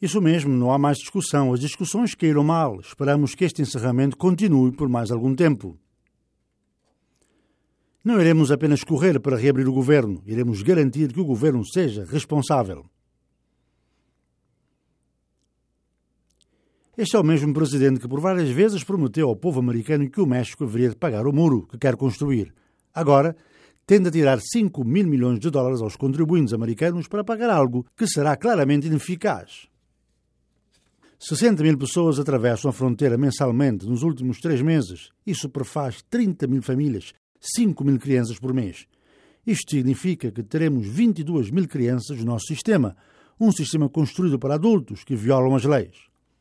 Isso mesmo, não há mais discussão. As discussões caíram mal. Esperamos que este encerramento continue por mais algum tempo. Não iremos apenas correr para reabrir o governo, iremos garantir que o governo seja responsável. Este é o mesmo presidente que por várias vezes prometeu ao povo americano que o México haveria de pagar o muro que quer construir. Agora, tende a tirar 5 mil milhões de dólares aos contribuintes americanos para pagar algo que será claramente ineficaz. 60 mil pessoas atravessam a fronteira mensalmente nos últimos três meses. Isso prefaz 30 mil famílias 5 mil crianças por mês. Isto significa que teremos 22 mil crianças no nosso sistema, um sistema construído para adultos que violam as leis.